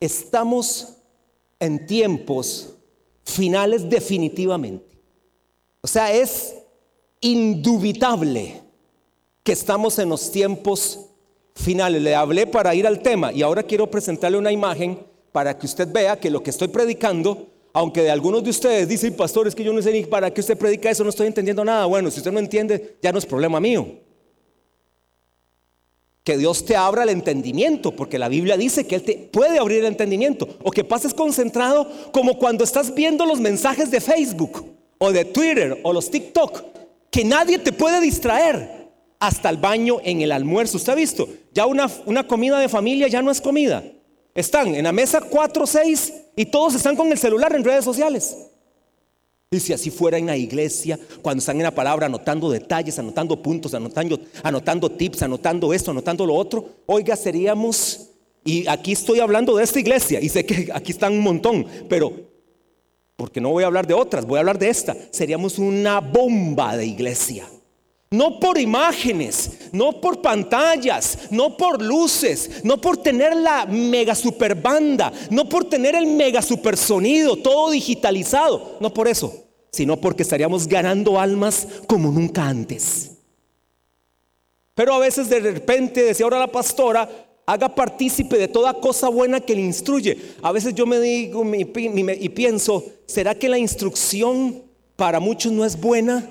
estamos en tiempos finales definitivamente. O sea, es indubitable que estamos en los tiempos finales. Le hablé para ir al tema y ahora quiero presentarle una imagen para que usted vea que lo que estoy predicando, aunque de algunos de ustedes dicen, pastor, es que yo no sé ni para qué usted predica eso, no estoy entendiendo nada. Bueno, si usted no entiende, ya no es problema mío. Que Dios te abra el entendimiento, porque la Biblia dice que Él te puede abrir el entendimiento. O que pases concentrado como cuando estás viendo los mensajes de Facebook o de Twitter o los TikTok, que nadie te puede distraer hasta el baño en el almuerzo. ¿Usted ha visto? Ya una, una comida de familia ya no es comida. Están en la mesa 4 o 6 y todos están con el celular en redes sociales. Y si así fuera en la iglesia, cuando están en la palabra anotando detalles, anotando puntos, anotando, anotando tips, anotando esto, anotando lo otro, oiga, seríamos, y aquí estoy hablando de esta iglesia, y sé que aquí están un montón, pero porque no voy a hablar de otras, voy a hablar de esta, seríamos una bomba de iglesia. No por imágenes, no por pantallas, no por luces, no por tener la mega super banda, no por tener el mega super sonido, todo digitalizado, no por eso, sino porque estaríamos ganando almas como nunca antes. Pero a veces de repente, decía ahora la pastora, haga partícipe de toda cosa buena que le instruye. A veces yo me digo y pienso, ¿será que la instrucción para muchos no es buena?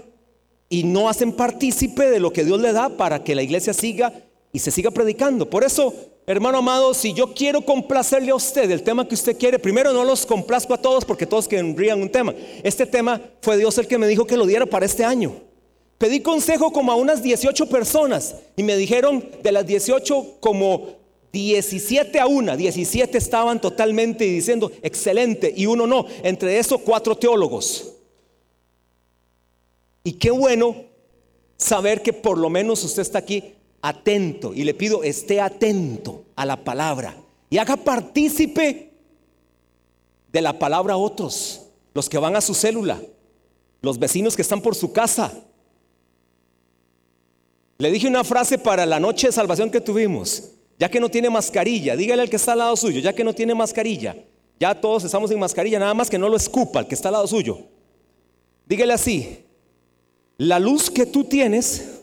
Y no hacen partícipe de lo que Dios le da para que la iglesia siga y se siga predicando. Por eso, hermano amado, si yo quiero complacerle a usted el tema que usted quiere, primero no los complazco a todos porque todos querrían un tema. Este tema fue Dios el que me dijo que lo diera para este año. Pedí consejo como a unas 18 personas y me dijeron de las 18 como 17 a una, 17 estaban totalmente diciendo excelente y uno no. Entre eso cuatro teólogos. Y qué bueno saber que por lo menos usted está aquí atento. Y le pido, esté atento a la palabra. Y haga partícipe de la palabra a otros. Los que van a su célula. Los vecinos que están por su casa. Le dije una frase para la noche de salvación que tuvimos. Ya que no tiene mascarilla, dígale al que está al lado suyo, ya que no tiene mascarilla. Ya todos estamos sin mascarilla, nada más que no lo escupa al que está al lado suyo. Dígale así, la luz que tú tienes,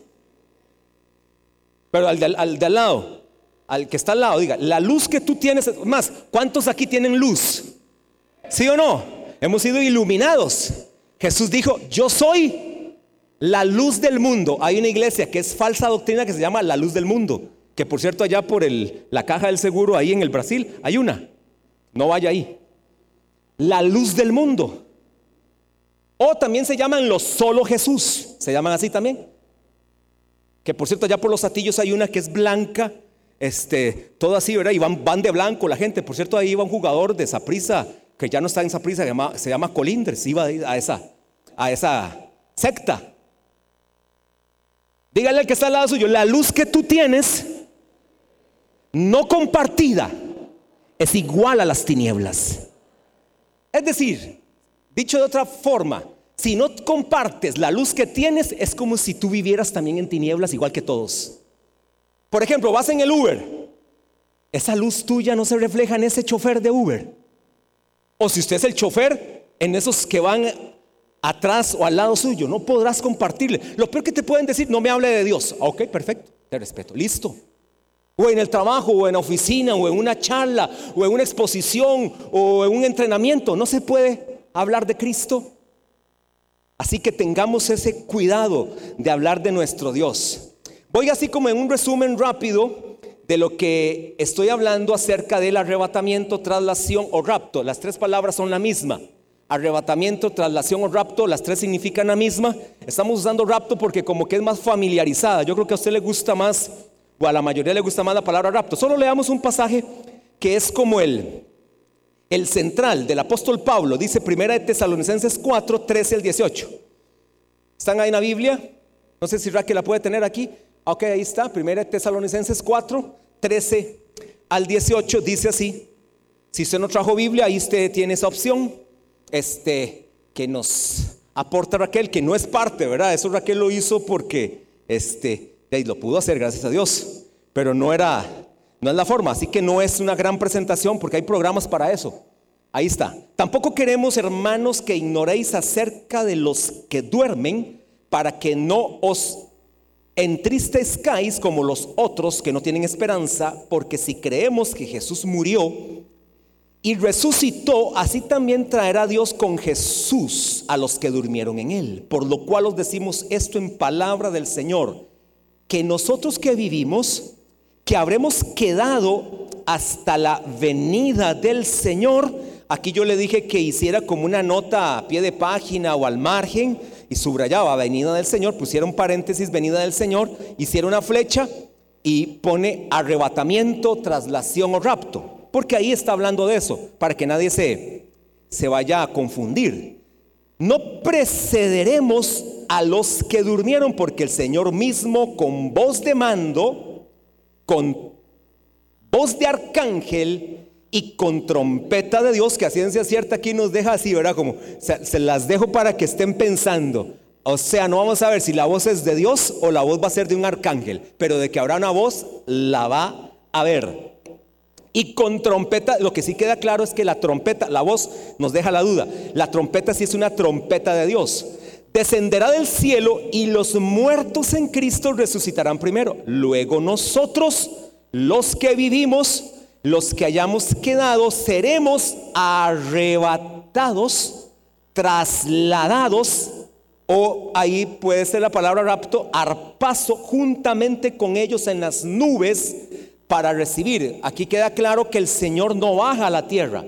pero al de, al, lado, al que está al lado, diga, la luz que tú tienes, más, ¿cuántos aquí tienen luz? ¿Sí o no? Hemos sido iluminados. Jesús dijo, yo soy la luz del mundo. Hay una iglesia que es falsa doctrina que se llama la luz del mundo. Que por cierto, allá por el, la caja del seguro, ahí en el Brasil, hay una. No vaya ahí. La luz del mundo. O también se llaman los solo Jesús. Se llaman así también. Que por cierto, allá por los atillos hay una que es blanca, este, todo así, ¿verdad? Y van, van de blanco la gente. Por cierto, ahí iba un jugador de Saprisa, que ya no está en Saprisa, se llama, se llama Colindres, iba a esa, a esa secta. Dígale al que está al lado suyo, la luz que tú tienes, no compartida, es igual a las tinieblas. Es decir, Dicho de otra forma, si no compartes la luz que tienes, es como si tú vivieras también en tinieblas igual que todos. Por ejemplo, vas en el Uber. Esa luz tuya no se refleja en ese chofer de Uber. O si usted es el chofer, en esos que van atrás o al lado suyo, no podrás compartirle. Lo peor que te pueden decir, no me hable de Dios. Ok, perfecto, te respeto, listo. O en el trabajo, o en la oficina, o en una charla, o en una exposición, o en un entrenamiento. No se puede hablar de Cristo? Así que tengamos ese cuidado de hablar de nuestro Dios. Voy así como en un resumen rápido de lo que estoy hablando acerca del arrebatamiento, traslación o rapto. Las tres palabras son la misma. Arrebatamiento, traslación o rapto, las tres significan la misma. Estamos usando rapto porque como que es más familiarizada. Yo creo que a usted le gusta más, o a la mayoría le gusta más la palabra rapto. Solo leamos un pasaje que es como el, el central del apóstol Pablo, dice Primera de Tesalonicenses 4, 13 al 18. ¿Están ahí en la Biblia? No sé si Raquel la puede tener aquí. Ok, ahí está. Primera de Tesalonicenses 4, 13 al 18 dice así. Si usted no trajo Biblia, ahí usted tiene esa opción. Este, que nos aporta Raquel, que no es parte, ¿verdad? Eso Raquel lo hizo porque, este, lo pudo hacer, gracias a Dios. Pero no era No es la forma, así que no es una gran presentación porque hay programas para eso. Ahí está. Tampoco queremos, hermanos, que ignoréis acerca de los que duermen para que no os entristezcáis como los otros que no tienen esperanza, porque si creemos que Jesús murió y resucitó, así también traerá Dios con Jesús a los que durmieron en él. Por lo cual os decimos esto en palabra del Señor, que nosotros que vivimos, que habremos quedado hasta la venida del Señor, aquí yo le dije que hiciera como una nota a pie de página o al margen y subrayaba venida del Señor, pusiera un paréntesis venida del Señor, hiciera una flecha y pone arrebatamiento, traslación o rapto porque ahí está hablando de eso, para que nadie se, se vaya a confundir. No precederemos a los que durmieron, porque el Señor mismo con voz de mando, con voz de arcángel y con trompeta de Dios, que a ciencia cierta aquí nos deja así, ¿verdad? Como se, se las dejo para que estén pensando. O sea, no vamos a ver si la voz es de Dios o la voz va a ser de un arcángel, pero de que habrá una voz, la va a ver. Y con trompeta, lo que sí queda claro es que la trompeta, la voz nos deja la duda. La trompeta sí es una trompeta de Dios. Descenderá del cielo y los muertos en Cristo resucitarán primero. Luego nosotros, los que vivimos, los que hayamos quedado, seremos arrebatados, trasladados, o ahí puede ser la palabra rapto, arpaso, juntamente con ellos en las nubes para recibir. Aquí queda claro que el Señor no baja a la tierra.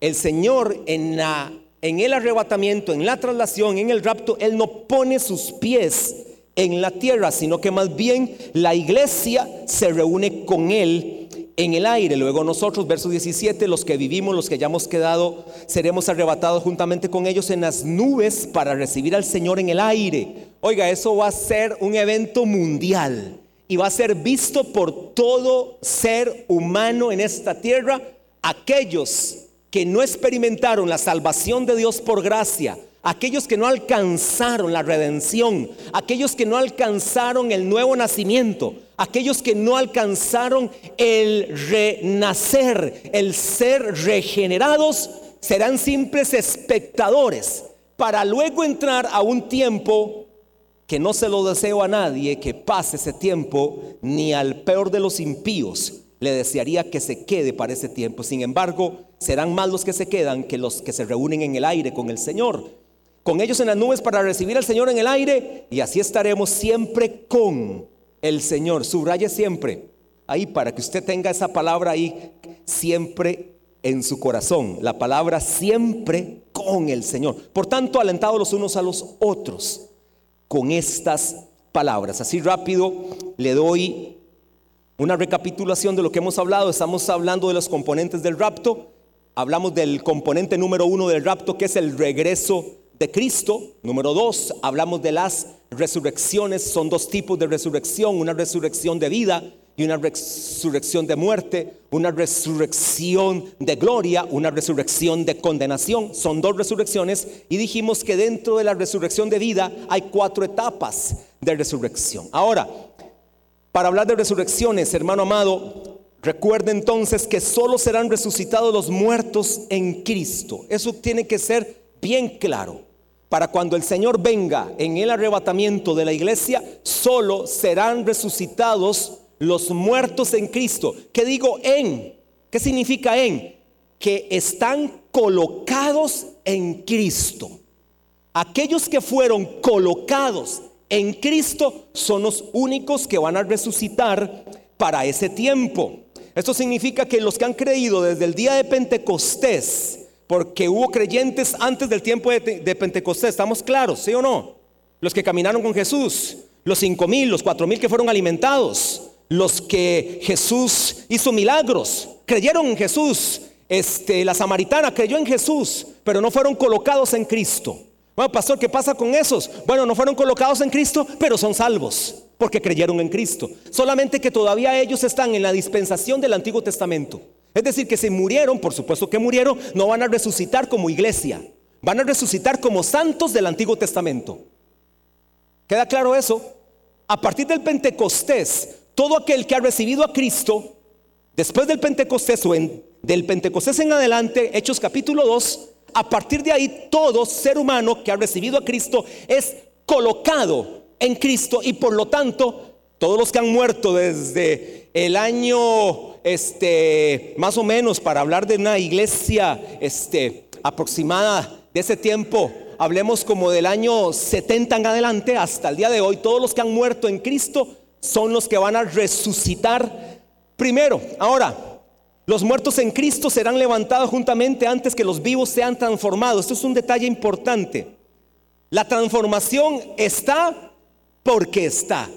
El Señor en, la, en el arrebatamiento, en la traslación, en el rapto, Él no pone sus pies en la tierra, sino que más bien la iglesia se reúne con Él en el aire. Luego nosotros, verso 17, los que vivimos, los que hayamos quedado, seremos arrebatados juntamente con ellos en las nubes para recibir al Señor en el aire. Oiga, eso va a ser un evento mundial y va a ser visto por todo ser humano en esta tierra, aquellos que no experimentaron la salvación de Dios por gracia, aquellos que no alcanzaron la redención, aquellos que no alcanzaron el nuevo nacimiento, aquellos que no alcanzaron el renacer, el ser regenerados, serán simples espectadores para luego entrar a un tiempo que no se lo deseo a nadie que pase ese tiempo, ni al peor de los impíos le desearía que se quede para ese tiempo. Sin embargo, serán más los que se quedan que los que se reúnen en el aire con el Señor. Con ellos en las nubes para recibir al Señor en el aire y así estaremos siempre con el Señor. Subraye siempre ahí para que usted tenga esa palabra ahí siempre en su corazón. La palabra siempre con el Señor. Por tanto, alentados los unos a los otros con estas palabras. Así rápido le doy una recapitulación de lo que hemos hablado. Estamos hablando de los componentes del rapto. Hablamos del componente número uno del rapto, que es el regreso de Cristo. Número dos, hablamos de las resurrecciones. Son dos tipos de resurrección, una resurrección de vida y una resurrección de muerte, una resurrección de gloria, una resurrección de condenación. Son dos resurrecciones y dijimos que dentro de la resurrección de vida hay cuatro etapas de resurrección. Ahora, para hablar de resurrecciones, hermano amado, recuerde entonces que solo serán resucitados los muertos en Cristo. Eso tiene que ser bien claro. Para cuando el Señor venga en el arrebatamiento de la iglesia, solo serán resucitados los muertos en Cristo. ¿Qué digo en? ¿Qué significa en? Que están colocados en Cristo. Aquellos que fueron colocados en Cristo son los únicos que van a resucitar para ese tiempo. Esto significa que los que han creído desde el día de Pentecostés, porque hubo creyentes antes del tiempo de, Pentecostés, ¿estamos claros? ¿Sí o no? Los que caminaron con Jesús, los cinco mil, los cuatro mil que fueron alimentados, los que Jesús hizo milagros, creyeron en Jesús. Este, la samaritana creyó en Jesús, pero no fueron colocados en Cristo. Bueno, pastor, ¿qué pasa con esos? Bueno, no fueron colocados en Cristo, pero son salvos porque creyeron en Cristo. Solamente que todavía ellos están en la dispensación del Antiguo Testamento. Es decir, que si murieron, por supuesto que murieron, no van a resucitar como iglesia. Van a resucitar como santos del Antiguo Testamento. ¿Queda claro eso? A partir del Pentecostés, todo aquel que ha recibido a Cristo Después del Pentecostés o del Pentecostés en adelante, Hechos capítulo 2, a partir de ahí todo ser humano que ha recibido a Cristo es colocado en Cristo y por lo tanto todos los que han muerto desde el año este más o menos para hablar de una iglesia este aproximada de ese tiempo, hablemos como del año 70 en adelante hasta el día de hoy, todos los que han muerto en Cristo son los que van a resucitar primero. Ahora, los muertos en Cristo serán levantados juntamente antes que los vivos sean transformados. Esto es un detalle importante. La transformación está porque está.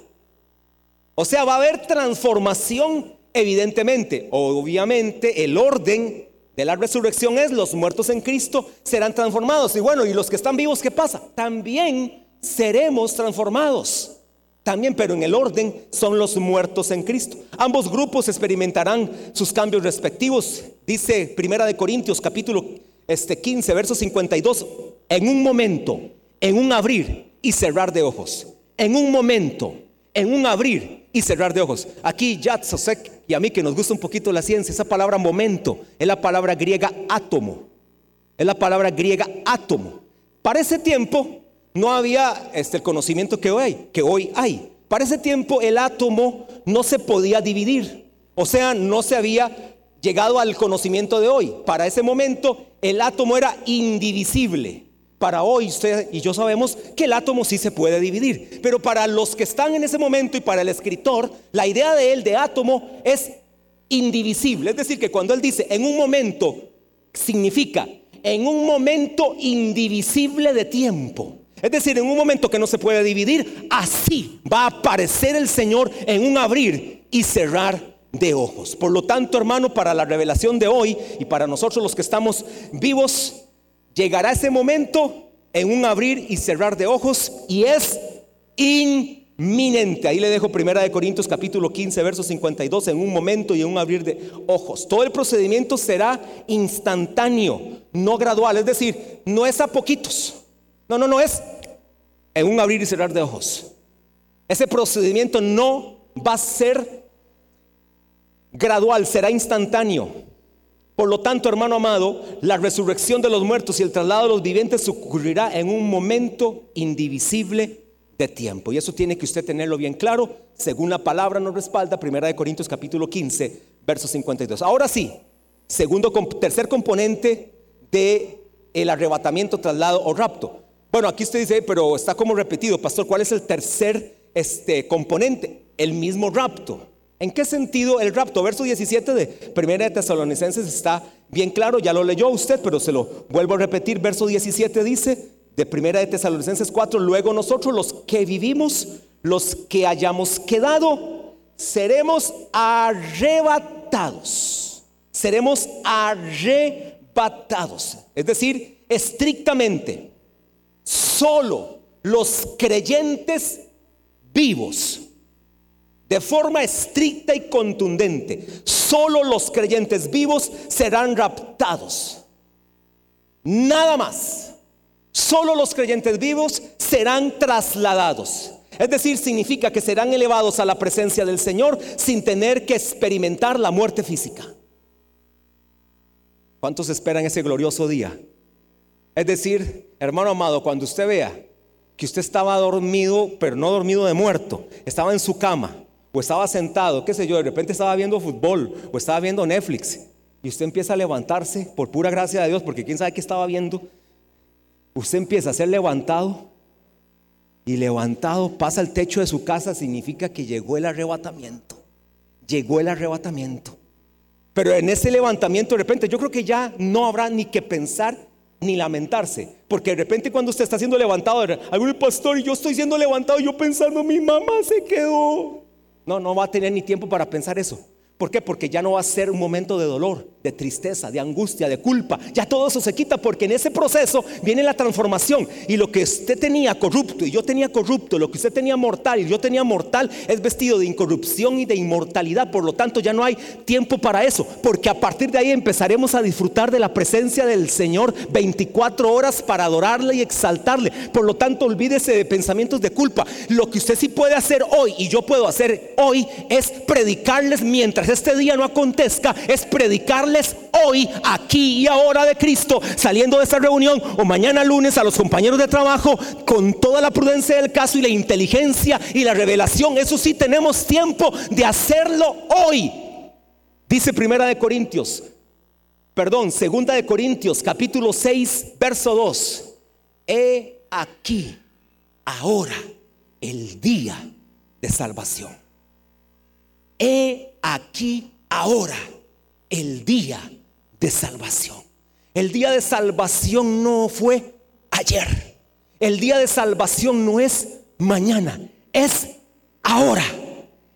O sea, va a haber transformación evidentemente. Obviamente el orden de la resurrección es los muertos en Cristo serán transformados. Y bueno, ¿y los que están vivos qué pasa? También seremos transformados. También, pero en el orden son los muertos en Cristo. Ambos grupos experimentarán sus cambios respectivos. Dice Primera de Corintios capítulo este 15, verso 52, en un momento, en un abrir y cerrar de ojos. En un momento, en un abrir y cerrar de ojos. Aquí Yad Sosek y a mí que nos gusta un poquito la ciencia, esa palabra momento es la palabra griega átomo. Es la palabra griega átomo. Para ese tiempo no había este, el conocimiento que hoy, hay, que hoy hay. Para ese tiempo el átomo no se podía dividir. O sea, no se había llegado al conocimiento de hoy. Para ese momento el átomo era indivisible. Para hoy usted y yo sabemos que el átomo sí se puede dividir. Pero para los que están en ese momento y para el escritor, la idea de él de átomo es indivisible. Es decir, que cuando él dice en un momento, significa en un momento indivisible de tiempo. Es decir, en un momento que no se puede dividir, así va a aparecer el Señor en un abrir y cerrar de ojos. Por lo tanto, hermano, para la revelación de hoy y para nosotros los que estamos vivos, llegará ese momento en un abrir y cerrar de ojos y es inminente. Ahí le dejo primera de Corintios capítulo 15, verso 52, en un momento y en un abrir de ojos. Todo el procedimiento será instantáneo, no gradual, es decir, no es a poquitos. No, no, no es en un abrir y cerrar de ojos. Ese procedimiento no va a ser gradual, será instantáneo. Por lo tanto, hermano amado, la resurrección de los muertos y el traslado de los vivientes ocurrirá en un momento indivisible de tiempo. Y eso tiene que usted tenerlo bien claro, según la palabra nos respalda, Primera de Corintios capítulo 15, verso 52. Ahora sí, segundo, tercer componente de el arrebatamiento, traslado o rapto. Bueno, aquí usted dice, pero está como repetido, pastor, ¿cuál es el tercer este, componente? El mismo rapto. ¿En qué sentido el rapto? Verso 17 de Primera de Tesalonicenses está bien claro, ya lo leyó usted, pero se lo vuelvo a repetir. Verso 17 dice de Primera de Tesalonicenses 4, luego nosotros los que vivimos, los que hayamos quedado, seremos arrebatados. Seremos arrebatados. Es decir, estrictamente solo los creyentes vivos, de forma estricta y contundente, solo los creyentes vivos serán raptados. Nada más. Solo los creyentes vivos serán trasladados. Es decir, significa que serán elevados a la presencia del Señor sin tener que experimentar la muerte física. ¿Cuántos esperan ese glorioso día? Es decir, hermano amado, cuando usted vea que usted estaba dormido, pero no dormido de muerto, estaba en su cama o estaba sentado, qué sé yo, de repente estaba viendo fútbol o estaba viendo Netflix y usted empieza a levantarse por pura gracia de Dios, porque quién sabe qué estaba viendo, usted empieza a ser levantado y levantado pasa al techo de su casa, significa que llegó el arrebatamiento, llegó el arrebatamiento. Pero en ese levantamiento de repente yo creo que ya no habrá ni que pensar ni lamentarse. Porque de repente cuando usted está siendo levantado, algún pastor y yo estoy siendo levantado, yo pensando, mi mamá se quedó. No, no va a tener ni tiempo para pensar eso. ¿Por qué? Porque ya no va a ser un momento de dolor, de tristeza, de angustia, de culpa. Ya todo eso se quita porque en ese proceso viene la transformación. Y lo que usted tenía corrupto y yo tenía corrupto, lo que usted tenía mortal y yo tenía mortal, es vestido de incorrupción y de inmortalidad. Por lo tanto, ya no hay tiempo para eso. Porque a partir de ahí empezaremos a disfrutar de la presencia del Señor 24 horas para adorarle y exaltarle. Por lo tanto, olvídese de pensamientos de culpa. Lo que usted sí puede hacer hoy y yo puedo hacer hoy es predicarles mientras este día no acontezca, es predicarles hoy, aquí y ahora de Cristo, saliendo de esta reunión o mañana lunes a los compañeros de trabajo con toda la prudencia del caso y la inteligencia y la revelación. Eso sí tenemos tiempo de hacerlo hoy. Dice Primera de Corintios, perdón, Segunda de Corintios, capítulo 6, verso 2. He aquí, ahora, el día de salvación. He aquí, ahora el día de salvación. El día de salvación no fue ayer. El día de salvación no es mañana, es ahora.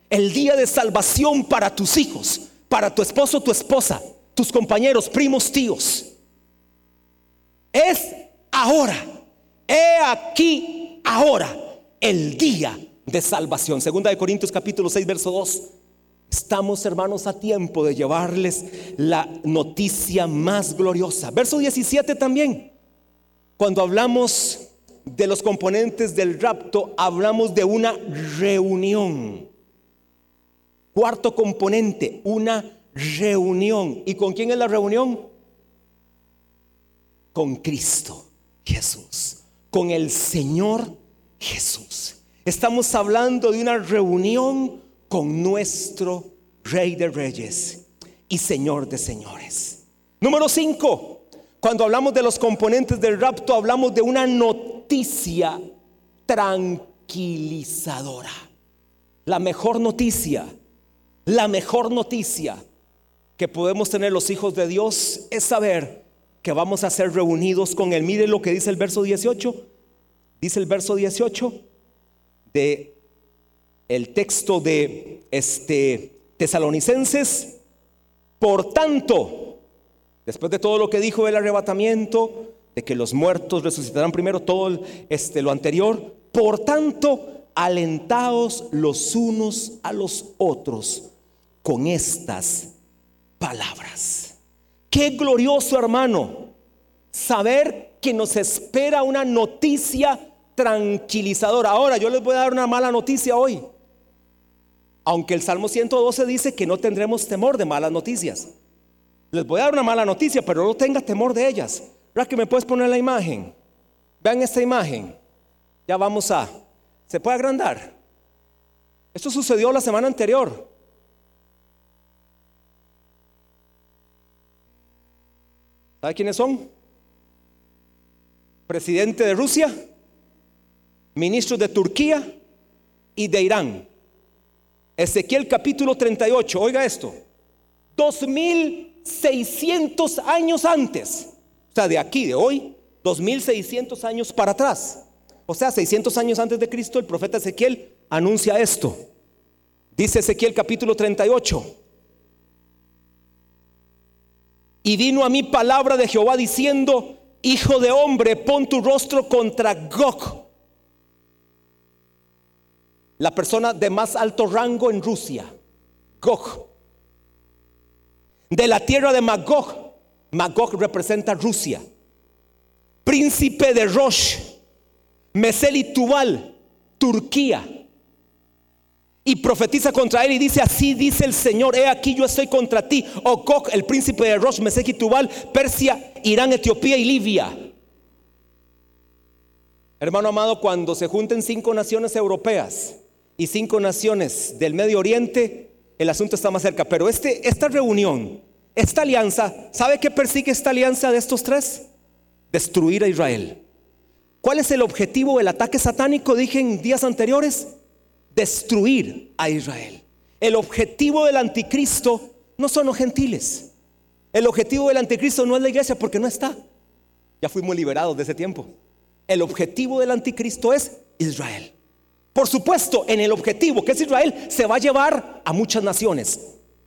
El día de salvación para tus hijos, para tu esposo, tu esposa, tus compañeros, primos, tíos. Es ahora. He aquí ahora el día de salvación. Segunda de Corintios capítulo 6 verso 2. Estamos, hermanos, a tiempo de llevarles la noticia más gloriosa. Verso 17 también. Cuando hablamos de los componentes del rapto, hablamos de una reunión. Cuarto componente, una reunión. ¿Y con quién es la reunión? Con Cristo Jesús, con el Señor Jesús. Estamos hablando de una reunión con nuestro Rey de Reyes y Señor de Señores. Número 5. Cuando hablamos de los componentes del rapto, hablamos de una noticia tranquilizadora. La mejor noticia, la mejor noticia que podemos tener los hijos de Dios es saber que vamos a ser reunidos con Él. Mire lo que dice el verso 18. Dice el verso 18 de el texto de este Tesalonicenses, por tanto, después de todo lo que dijo el arrebatamiento, de que los muertos resucitarán primero, todo este, lo anterior, por tanto, alentaos los unos a los otros con estas palabras. Qué glorioso hermano, saber que nos espera una noticia tranquilizadora. Ahora yo les voy a dar una mala noticia hoy. Aunque el Salmo 112 dice que no tendremos temor de malas noticias. Les voy a dar una mala noticia, pero no tenga temor de ellas. ¿Verdad que me puedes poner la imagen? Vean esta imagen. Ya vamos a... ¿Se puede agrandar? Esto sucedió la semana anterior. ¿Sabe quiénes son? Presidente de Rusia, ministros de Turquía y de Irán. Ezequiel capítulo 38, oiga esto, 2600 años antes, o sea, de aquí, de hoy, 2600 años para atrás, o sea, 600 años antes de Cristo, el profeta Ezequiel anuncia esto. Dice Ezequiel capítulo 38. Y vino a mí palabra de Jehová diciendo, Hijo de hombre, pon tu rostro contra Gog la persona de más alto rango en Rusia, Gog. De la tierra de Magog, Magog representa Rusia. Príncipe de Rosh, Mesel y Tubal, Turquía. Y profetiza contra él y dice, así dice el Señor, he aquí yo estoy contra ti, O Gog, el príncipe de Rosh, Mesel y Tubal, Persia, Irán, Etiopía y Libia. Hermano amado, cuando se junten cinco naciones europeas, y cinco naciones del Medio Oriente, el asunto está más cerca. Pero este, esta reunión, esta alianza, ¿sabe qué persigue esta alianza de estos tres? Destruir a Israel. ¿Cuál es el objetivo del ataque satánico? Dije en días anteriores, destruir a Israel. El objetivo del anticristo no son los gentiles. El objetivo del anticristo no es la iglesia porque no está. Ya fuimos liberados de ese tiempo. El objetivo del anticristo es Israel. Por supuesto, en el objetivo que es Israel, se va a llevar a muchas naciones,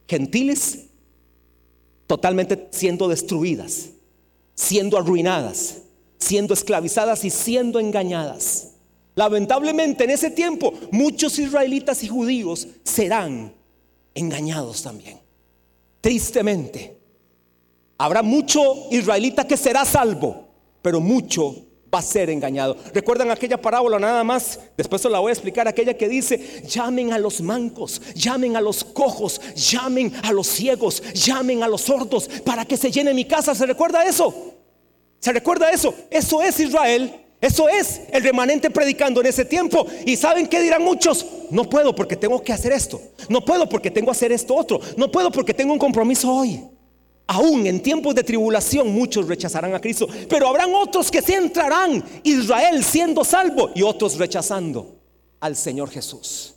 gentiles totalmente siendo destruidas, siendo arruinadas, siendo esclavizadas y siendo engañadas. Lamentablemente en ese tiempo muchos israelitas y judíos serán engañados también. Tristemente, habrá mucho israelita que será salvo, pero mucho va a ser engañado. ¿Recuerdan aquella parábola nada más? Después se la voy a explicar, aquella que dice, llamen a los mancos, llamen a los cojos, llamen a los ciegos, llamen a los sordos para que se llene mi casa. ¿Se recuerda eso? ¿Se recuerda eso? Eso es Israel. Eso es el remanente predicando en ese tiempo. ¿Y saben qué dirán muchos? No puedo porque tengo que hacer esto. No puedo porque tengo que hacer esto otro. No puedo porque tengo un compromiso hoy. Aún en tiempos de tribulación muchos rechazarán a Cristo. Pero habrán otros que se entrarán. Israel siendo salvo y otros rechazando al Señor Jesús.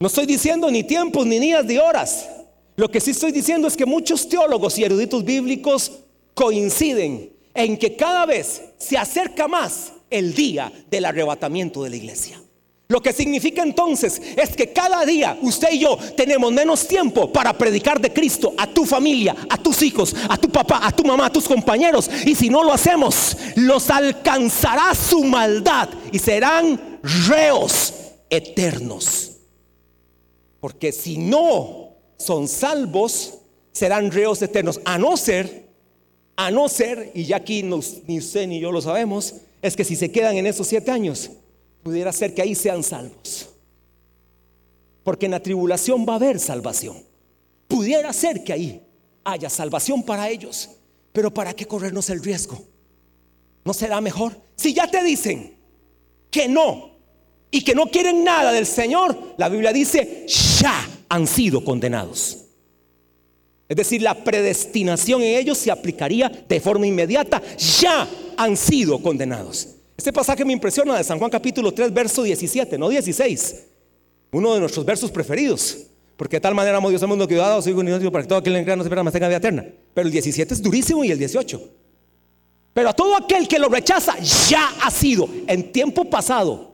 No estoy diciendo ni tiempos, ni días, ni horas. Lo que sí estoy diciendo es que muchos teólogos y eruditos bíblicos coinciden en que cada vez se acerca más el día del arrebatamiento de la iglesia. Lo que significa entonces es que cada día usted y yo tenemos menos tiempo para predicar de Cristo a tu familia, a tus hijos, a tu papá, a tu mamá, a tus compañeros. Y si no lo hacemos, los alcanzará su maldad y serán reos eternos. Porque si no son salvos, serán reos eternos, a no ser a no ser, y ya aquí ni usted ni yo lo sabemos, es que si se quedan en esos siete años, pudiera ser que ahí sean salvos. Porque en la tribulación va a haber salvación. Pudiera ser que ahí haya salvación para ellos. Pero ¿para qué corrernos el riesgo? ¿No será mejor? Si ya te dicen que no y que no quieren nada del Señor, la Biblia dice, ya han sido condenados. Es decir, la predestinación en ellos se aplicaría de forma inmediata. Ya han sido condenados. Este pasaje me impresiona de San Juan capítulo 3, verso 17, no 16. Uno de nuestros versos preferidos. Porque de tal manera amó Dios al mundo que dado soy para que todo aquel que no se pierda más tenga vida eterna. Pero el 17 es durísimo y el 18. Pero a todo aquel que lo rechaza ya ha sido en tiempo pasado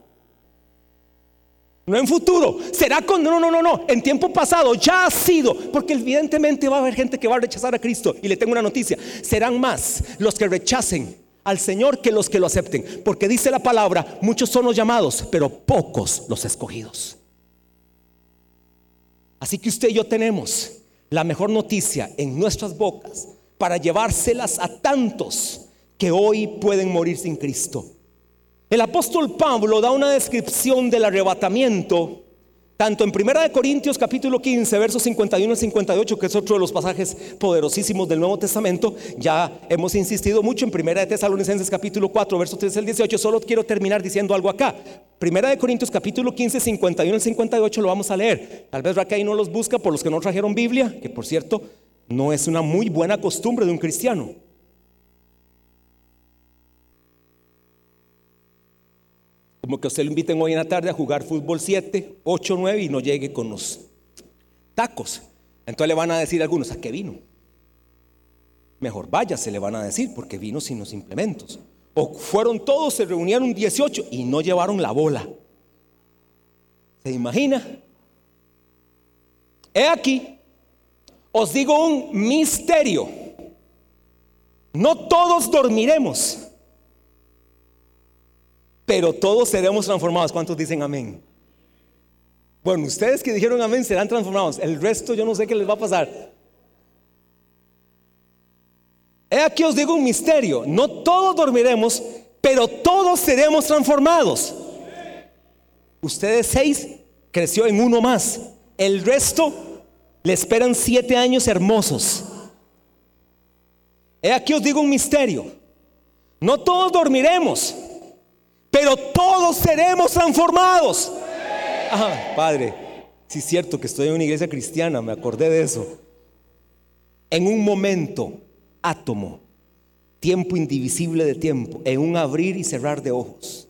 no en futuro. Será con. No, no, no, no. En tiempo pasado ya ha sido. Porque evidentemente va a haber gente que va a rechazar a Cristo. Y le tengo una noticia. Serán más los que rechacen al Señor que los que lo acepten. Porque dice la palabra: muchos son los llamados, pero pocos los escogidos. Así que usted y yo tenemos la mejor noticia en nuestras bocas para llevárselas a tantos que hoy pueden morir sin Cristo. El apóstol Pablo da una descripción del arrebatamiento, tanto en 1 Corintios capítulo 15, versos 51 y 58, que es otro de los pasajes poderosísimos del Nuevo Testamento. Ya hemos insistido mucho en 1 de Tesalonicenses capítulo 4, versos 13 al 18. Solo quiero terminar diciendo algo acá. 1 de Corintios capítulo 15, 51 y 58 lo vamos a leer. Tal vez Raquel no los busca por los que no trajeron Biblia, que por cierto no es una muy buena costumbre de un cristiano. Como que usted lo inviten hoy en la tarde a jugar fútbol 7, 8, 9 y no llegue con los tacos. Entonces le van a decir a algunos, ¿a qué vino? Mejor vaya, se le van a decir, porque vino sin los implementos. O fueron todos, se reunieron 18 y no llevaron la bola. ¿Se imagina? He aquí, os digo un misterio. No todos dormiremos pero todos seremos transformados. ¿Cuántos dicen amén? Bueno, ustedes que dijeron amén serán transformados. El resto yo no sé qué les va a pasar. He aquí os digo un misterio. No todos dormiremos, pero todos seremos transformados. Ustedes seis creció en uno más. El resto le esperan siete años hermosos. He aquí os digo un misterio. No todos dormiremos pero todos seremos transformados. padre, si es cierto que estoy en una iglesia cristiana, me acordé de eso. En un momento, átomo, tiempo indivisible de tiempo, en un abrir y cerrar de ojos,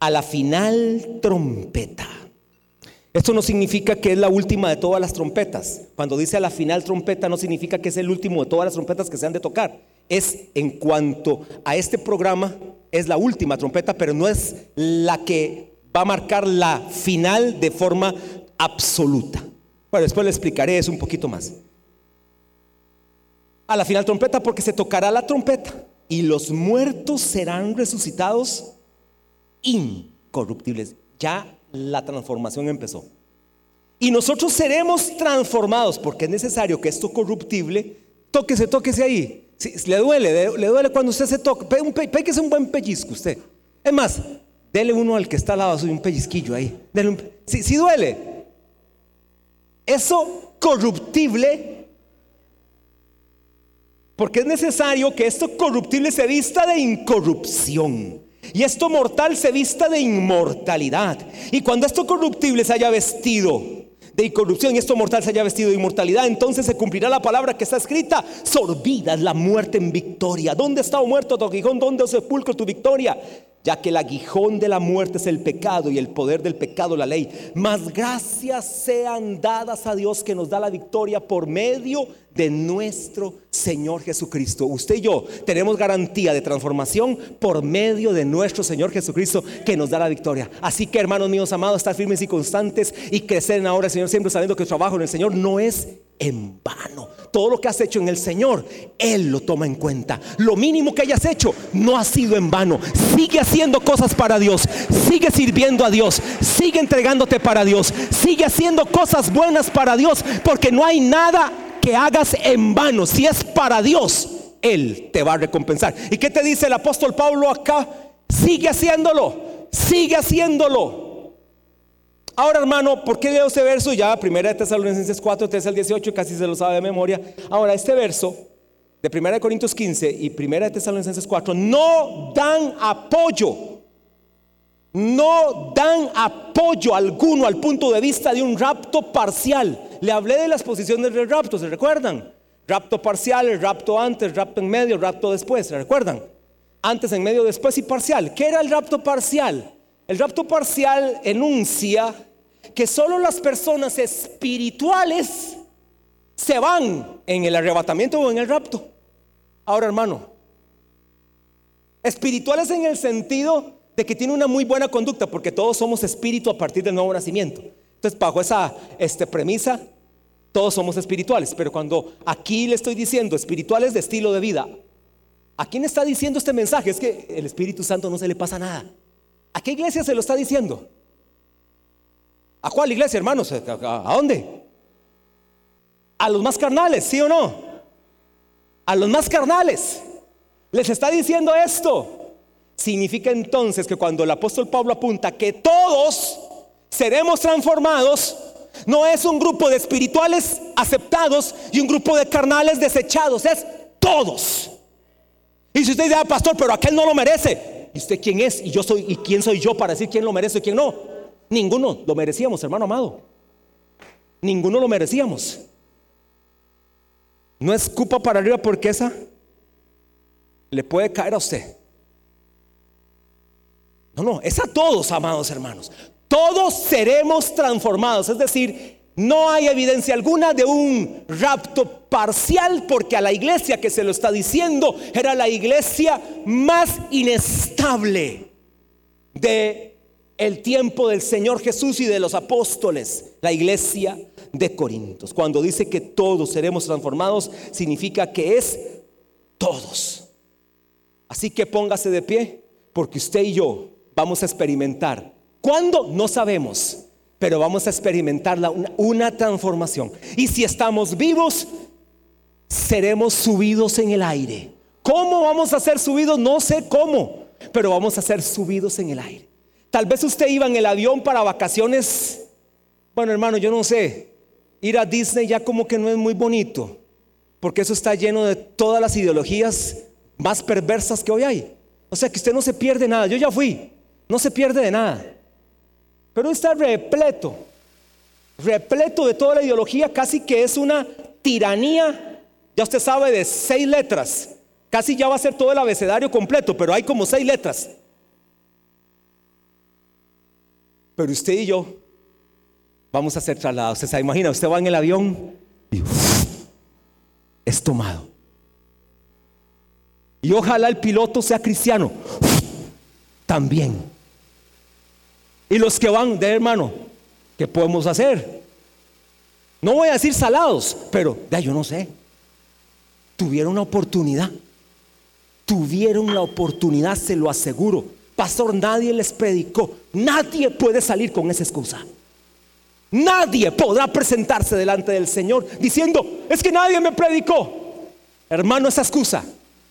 a la final trompeta. Esto no significa que es la última de todas las trompetas. Cuando dice a la final trompeta no significa que es el último de todas las trompetas que se han de tocar. Es en cuanto a este programa es la última trompeta, pero no es la que va a marcar la final de forma absoluta. Bueno, después le explicaré eso un poquito más. a la final trompeta porque se tocará la trompeta y los muertos serán resucitados incorruptibles. Ya la transformación empezó. Y nosotros seremos transformados porque es necesario que esto corruptible, tóquese, tóquese ahí. Si, le duele, le, duele cuando usted se toca. Pégese un buen pellizco usted. Es más, dele uno al que está al lado suyo, un pellizquillo ahí. si, si duele. Eso corruptible, porque es necesario que esto corruptible se vista de incorrupción. Y esto mortal se vista de inmortalidad. Y cuando esto corruptible se haya vestido de incorrupción y esto mortal se haya vestido de inmortalidad, entonces se cumplirá la palabra que está escrita, sorbida es la muerte en victoria. ¿Dónde está, oh muerto, tu? ¿Dónde, oh sepulcro, tu victoria? Ya que el aguijón de la muerte es el pecado y el poder del pecado la ley. Mas gracias sean dadas a Dios que nos da la victoria por medio de nuestro Señor Jesucristo. Usted y yo tenemos garantía de transformación por medio de nuestro Señor Jesucristo que nos da la victoria. Así que hermanos míos amados, estar firmes y constantes y crecer en ahora, Señor, siempre sabiendo que el trabajo en el Señor no es en vano. Todo lo que has hecho en el Señor, Él lo toma en cuenta. Lo mínimo que hayas hecho no ha sido en vano. Sigue haciendo cosas para Dios. Sigue sirviendo a Dios. Sigue entregándote para Dios. Sigue haciendo cosas buenas para Dios. Porque no hay nada que hagas en vano. Si es para Dios, Él te va a recompensar. ¿Y qué te dice el apóstol Pablo acá? Sigue haciéndolo. Sigue haciéndolo. Ahora, hermano, ¿por qué leo este verso? Ya, primera de Tesalonicenses 4, 3 al 18, casi se lo sabe de memoria. Ahora, este verso de primera de Corintios 15 y primera de Tesalonicenses 4 no dan apoyo no dan apoyo alguno al punto de vista de un rapto parcial. Le hablé de las posiciones del rapto, ¿se recuerdan? Rapto parcial, el rapto antes, rapto en medio, rapto después, ¿se recuerdan? Antes, en medio, después y parcial. ¿Qué era el rapto parcial? El rapto parcial enuncia que solo las personas espirituales se van en el arrebatamiento o en el rapto. Ahora, hermano, espirituales en el sentido de que tiene una muy buena conducta, porque todos somos espíritu a partir del nuevo nacimiento. Entonces, bajo esa este, premisa, todos somos espirituales. Pero cuando aquí le estoy diciendo espirituales de estilo de vida, ¿a quién está diciendo este mensaje? Es que el Espíritu Santo no se le pasa nada. ¿A qué iglesia se lo está diciendo? ¿A cuál iglesia, hermanos? ¿A dónde? A los más carnales, ¿sí o no? A los más carnales. Les está diciendo esto. Significa entonces que cuando el apóstol Pablo apunta que todos seremos transformados, no es un grupo de espirituales aceptados y un grupo de carnales desechados, es todos. Y si usted dice, ah, pastor, pero aquel no lo merece, ¿y usted quién es? Y yo soy, ¿y quién soy yo para decir quién lo merece y quién no? Ninguno lo merecíamos, hermano amado. Ninguno lo merecíamos. No escupa para arriba porque esa le puede caer a usted. No, no, es a todos, amados hermanos. Todos seremos transformados. Es decir, no hay evidencia alguna de un rapto parcial porque a la iglesia que se lo está diciendo era la iglesia más inestable de el tiempo del Señor Jesús y de los apóstoles, la iglesia de Corintios. Cuando dice que todos seremos transformados, significa que es todos. Así que póngase de pie, porque usted y yo vamos a experimentar. ¿Cuándo? No sabemos, pero vamos a experimentar una, transformación. Y si estamos vivos, seremos subidos en el aire. ¿Cómo vamos a ser subidos? No sé cómo, pero vamos a ser subidos en el aire. Tal vez usted iba en el avión para vacaciones. Bueno, hermano, yo no sé. Ir a Disney ya como que no es muy bonito, porque eso está lleno de todas las ideologías más perversas que hoy hay. O sea que usted no se pierde nada. Yo ya fui. No se pierde de nada. Pero está repleto, repleto de toda la ideología, casi que es una tiranía, ya usted sabe, de seis letras. Casi ya va a ser todo el abecedario completo, pero hay como seis letras. Pero usted y yo vamos a ser trasladados. Se imagina, usted va en el avión y es tomado. Y ojalá el piloto sea cristiano. También. Y los que van de hermano, ¿qué podemos hacer? No voy a decir salados, pero ya yo no sé. tuvieron la oportunidad. Tuvieron la oportunidad, se lo aseguro. Pastor, nadie les predicó. Nadie puede salir con esa excusa. Nadie podrá presentarse delante del Señor diciendo, es que nadie me predicó. Hermano, esa excusa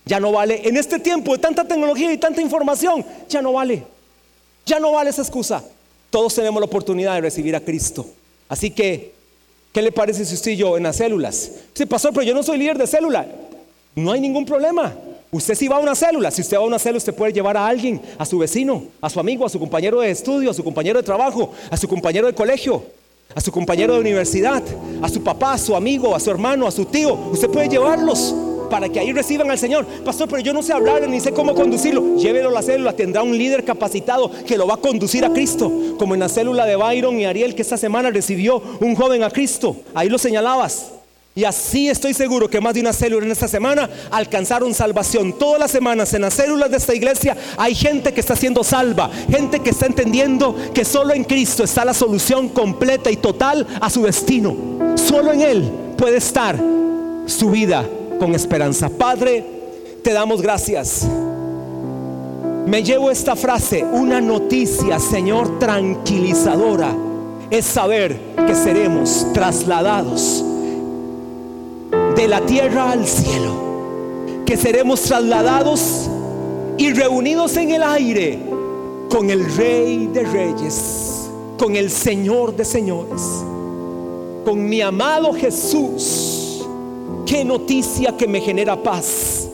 ya no vale. En este tiempo de tanta tecnología y tanta información, ya no vale. Ya no vale esa excusa. Todos tenemos la oportunidad de recibir a Cristo. Así que, ¿qué le parece si usted y yo en las células? Sí, pastor, pero yo no soy líder de célula. No hay ningún problema. Usted si va a una célula, si usted va a una célula, usted puede llevar a alguien, a su vecino, a su amigo, a su compañero de estudio, a su compañero de trabajo, a su compañero de colegio, a su compañero de universidad, a su papá, a su amigo, a su hermano, a su tío. Usted puede llevarlos para que ahí reciban al Señor. Pastor, pero yo no sé hablar ni sé cómo conducirlo. Llévelo a la célula, tendrá un líder capacitado que lo va a conducir a Cristo, como en la célula de Byron y Ariel que esta semana recibió un joven a Cristo. Ahí lo señalabas. Y así estoy seguro que más de una célula en esta semana alcanzaron salvación. Todas las semanas en las células de esta iglesia hay gente que está siendo salva, gente que está entendiendo que solo en Cristo está la solución completa y total a su destino. Solo en Él puede estar su vida con esperanza. Padre, te damos gracias. Me llevo esta frase, una noticia, Señor, tranquilizadora, es saber que seremos trasladados de la tierra al cielo, que seremos trasladados y reunidos en el aire con el Rey de Reyes, con el Señor de Señores, con mi amado Jesús. Qué noticia que me genera paz.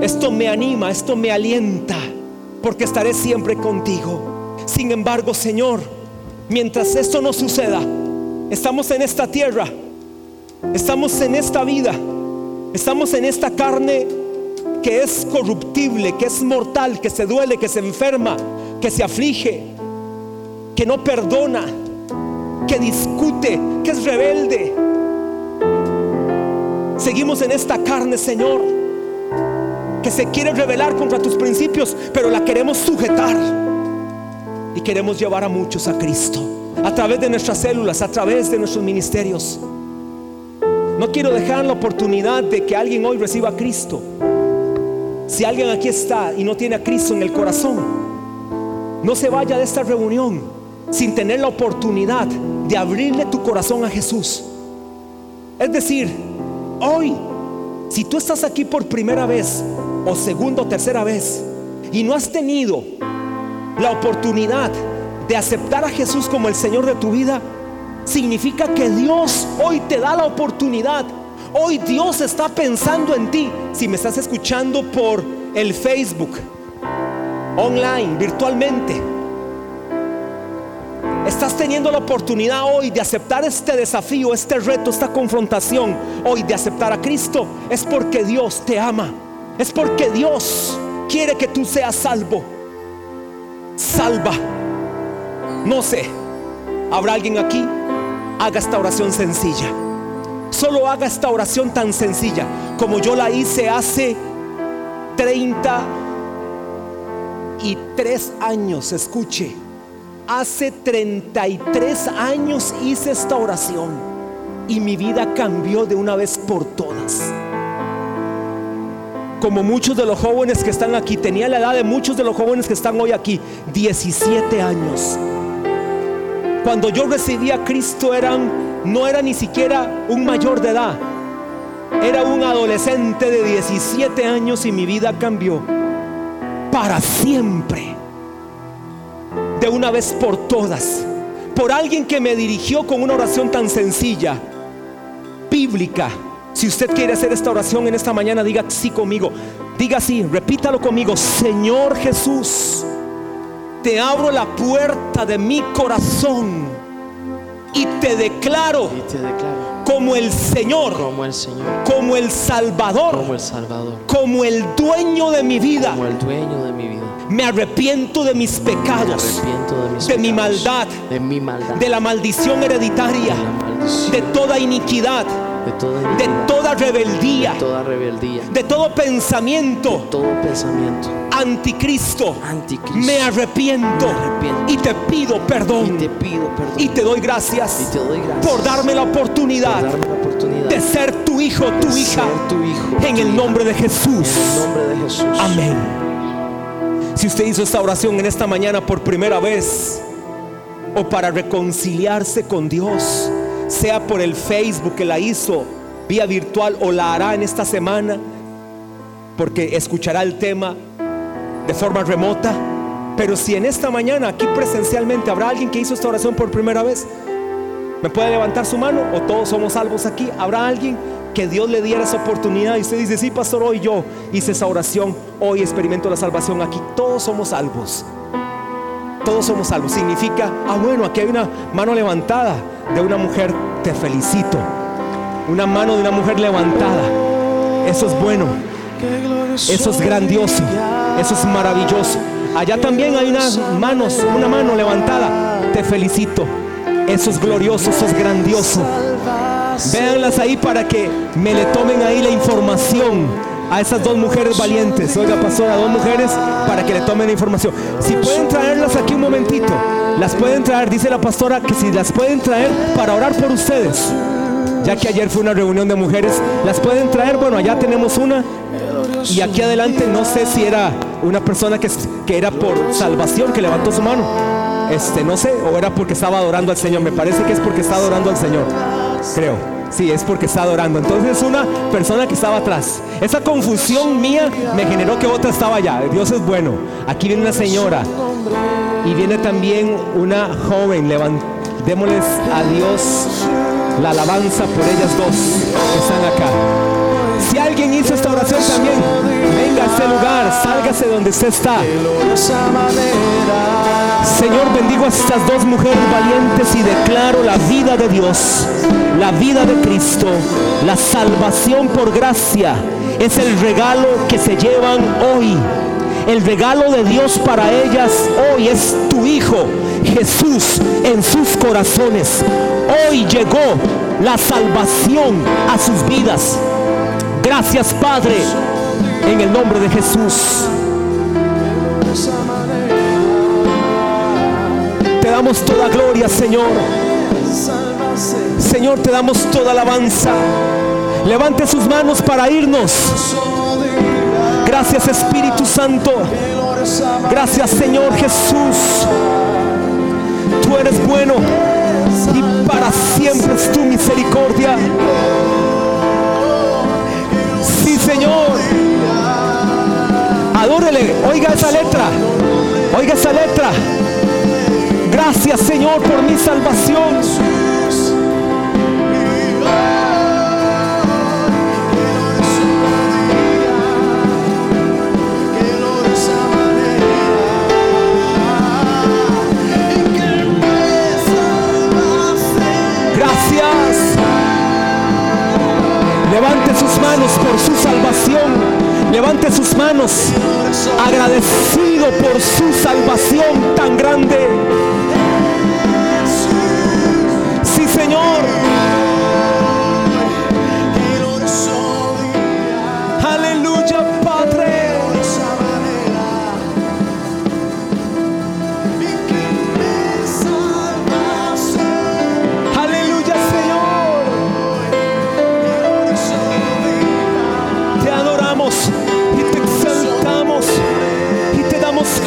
Esto me anima, esto me alienta, porque estaré siempre contigo. Sin embargo, Señor, mientras esto no suceda, estamos en esta tierra Estamos en esta vida, estamos en esta carne que es corruptible, que es mortal, que se duele, que se enferma, que se aflige, que no perdona, que discute, que es rebelde. Seguimos en esta carne, Señor, que se quiere rebelar contra tus principios, pero la queremos sujetar y queremos llevar a muchos a Cristo a través de nuestras células, a través de nuestros ministerios. No quiero dejar la oportunidad de que alguien hoy reciba a Cristo. Si alguien aquí está y no tiene a Cristo en el corazón, no se vaya de esta reunión sin tener la oportunidad de abrirle tu corazón a Jesús. Es decir, hoy, si tú estás aquí por primera vez o segunda o tercera vez y no has tenido la oportunidad de aceptar a Jesús como el Señor de tu vida, significa que Dios hoy te da la oportunidad. Hoy Dios está pensando en ti. Si me estás escuchando por el Facebook, online, virtualmente, estás teniendo la oportunidad hoy de aceptar este desafío, este reto, esta confrontación, hoy de aceptar a Cristo, es porque Dios te ama. Es porque Dios quiere que tú seas salvo. Salva. No sé, ¿habrá alguien aquí? haga esta oración sencilla. Solo haga esta oración tan sencilla como yo la hice hace 33 años. Escuche, hace 33 años hice esta oración y mi vida cambió de una vez por todas. Como muchos de los jóvenes que están aquí, tenía la edad de muchos de los jóvenes que están hoy aquí, 17 años. Cuando yo recibí a Cristo eran, no era ni siquiera un mayor de edad. Era un adolescente de 17 años y mi vida cambió para siempre. Una vez por todas. Por alguien que me dirigió con una oración tan sencilla, bíblica. Si usted quiere hacer esta oración en esta mañana, diga sí conmigo. Diga sí, repítalo conmigo. Señor Jesús te abro la puerta de mi corazón y te declaro, como, el Señor, como el Señor, como el Salvador, como el Salvador, como el dueño de mi vida. Como el dueño de mi vida. Me arrepiento de mis pecados, de, mi maldad, de mi maldad, de la maldición hereditaria, de, toda iniquidad. De toda, rebeldía, de toda rebeldía, de todo pensamiento, todo pensamiento anticristo, anticristo. me arrepiento, Me arrepiento. y te pido Y perdón te pido perdón. y te doy gracias, Y te doy gracias por darme la por oportunidad darme la oportunidad de ser tu hijo, tu hija, ser tu hijo, en tu el hija. nombre de En Jesús. el nombre de Jesús. Amén. Si usted hizo esta oración en esta mañana por primera vez o para reconciliarse con Dios, sea por el Facebook que la hizo vía virtual o la hará en esta semana, porque escuchará el tema de forma remota. Pero si en esta mañana aquí presencialmente habrá alguien que hizo esta oración por primera vez, ¿me puede levantar su mano? ¿O todos somos salvos aquí? ¿Habrá alguien que Dios le diera esa oportunidad y usted dice, sí, pastor, hoy yo hice esa oración, hoy experimento la salvación aquí? Todos somos salvos. Todos somos salvos. Significa, ah, bueno, aquí hay una mano levantada de una mujer, te felicito. Una mano de una mujer levantada. Eso es bueno. Eso es grandioso. Eso es maravilloso. Allá también hay unas manos, una mano levantada. Te felicito. Eso es glorioso, eso es grandioso. Véanlas ahí para que me le tomen ahí la información a esas dos mujeres valientes. Oiga, pastora, dos mujeres para que le tomen la información. Si pueden traerlas aquí un momentito, las pueden traer, dice la pastora, que si las pueden traer para orar por ustedes. Ya que ayer fue una reunión de mujeres, las pueden traer. Bueno, allá tenemos una. Y aquí adelante no sé si era una persona que, que era por salvación que levantó su mano. Este, no sé, o era porque estaba adorando al Señor. Me parece que es porque está adorando al Señor. Creo. Sí, es porque está adorando. Entonces una persona que estaba atrás. Esa confusión mía me generó que otra estaba allá. Dios es bueno. Aquí viene una señora. Y viene también una joven. Levan- Démosles a Dios la alabanza por ellas dos que están acá. Si alguien hizo esta oración también, venga a este lugar, sálgase donde usted está. Señor, bendigo a estas dos mujeres valientes y declaro la vida de Dios, la vida de Cristo, la salvación por gracia. Es el regalo que se llevan hoy. El regalo de Dios para ellas hoy es tu Hijo Jesús en sus corazones. Hoy llegó la salvación a sus vidas. Gracias Padre, en el nombre de Jesús. Te damos toda gloria, Señor. Señor, te damos toda alabanza. Levante sus manos para irnos. Gracias Espíritu Santo. Gracias Señor Jesús. Tú eres bueno y para siempre es tu misericordia. Adórele. Oiga esa letra. Oiga esa letra. Gracias, Señor, por mi salvación. Gracias. Levante sus manos por su salvación. Levante sus manos agradecido por su salvación tan grande.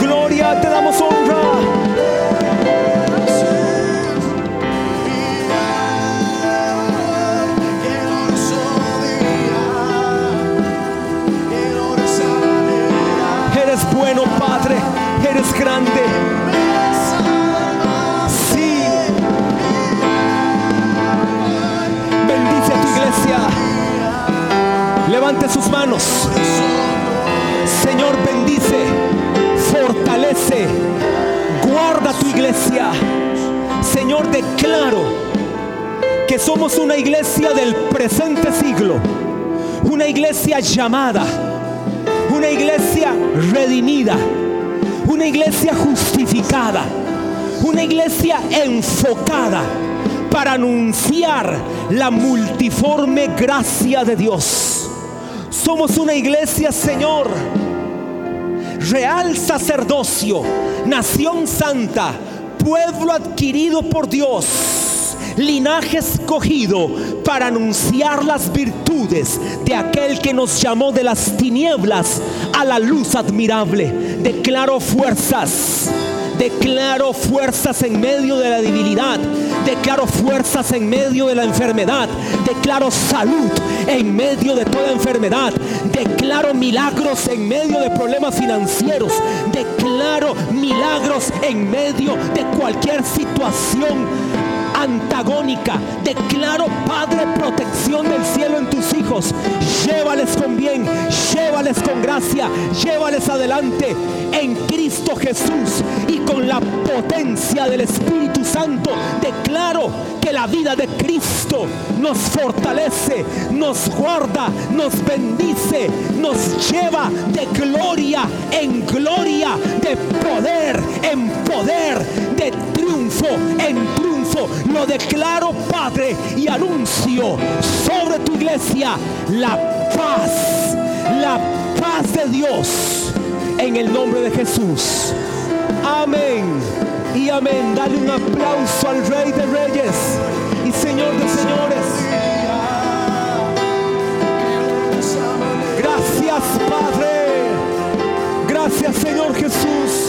Gloria, te damos honra. Llamada. Una iglesia redimida. Una iglesia justificada. Una iglesia enfocada para anunciar la multiforme gracia de Dios. Somos una iglesia, Señor, real sacerdocio, nación santa, pueblo adquirido por Dios, linaje escogido para anunciar las virtudes de aquel que nos llamó de las tinieblas a la luz admirable. Declaro fuerzas Declaro fuerzas en medio de la debilidad. Declaro fuerzas en medio de la enfermedad. Declaro salud en medio de toda enfermedad. Declaro milagros en medio de problemas financieros. Declaro milagros en medio de cualquier situación antagónica. Declaro, Padre, protección del cielo en tus hijos. Llévales con bien, llévales con gracia, llévales adelante en Cristo Jesús y con la potencia del Espíritu Santo. Declaro que la vida de Cristo nos fortalece, nos guarda, nos bendice, nos lleva de gloria en gloria, de poder en poder, de triunfo en triunfo lo declaro, Padre, y anuncio sobre tu iglesia la paz, la paz de Dios, en el nombre de Jesús. Amén y amén. Dale un aplauso al Rey de Reyes y Señor de Señores. Gracias, Padre. Gracias, Señor Jesús.